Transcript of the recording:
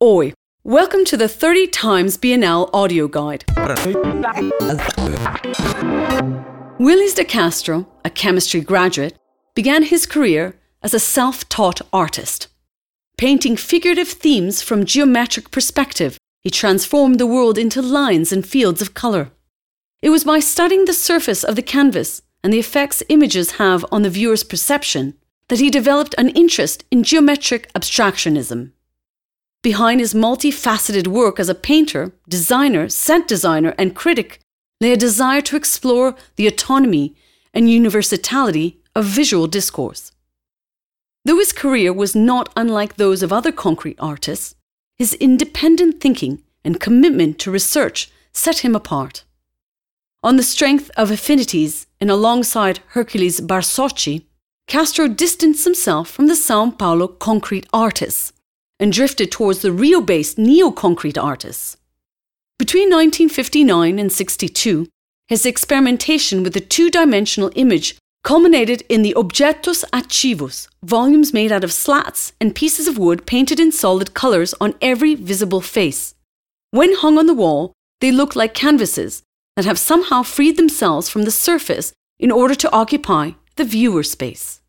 Oi, welcome to the 30 Times Bienal audio guide. Willys de Castro, a chemistry graduate, began his career as a self taught artist. Painting figurative themes from geometric perspective, he transformed the world into lines and fields of colour. It was by studying the surface of the canvas and the effects images have on the viewer's perception that he developed an interest in geometric abstractionism. Behind his multifaceted work as a painter, designer, set designer, and critic lay a desire to explore the autonomy and universality of visual discourse. Though his career was not unlike those of other concrete artists, his independent thinking and commitment to research set him apart. On the strength of affinities and alongside Hercules Barsotti, Castro distanced himself from the Sao Paulo concrete artists and drifted towards the Rio based neo concrete artists. Between 1959 and 62, his experimentation with the two dimensional image culminated in the Objetos Ativos, volumes made out of slats and pieces of wood painted in solid colours on every visible face. When hung on the wall, they look like canvases that have somehow freed themselves from the surface in order to occupy the viewer space.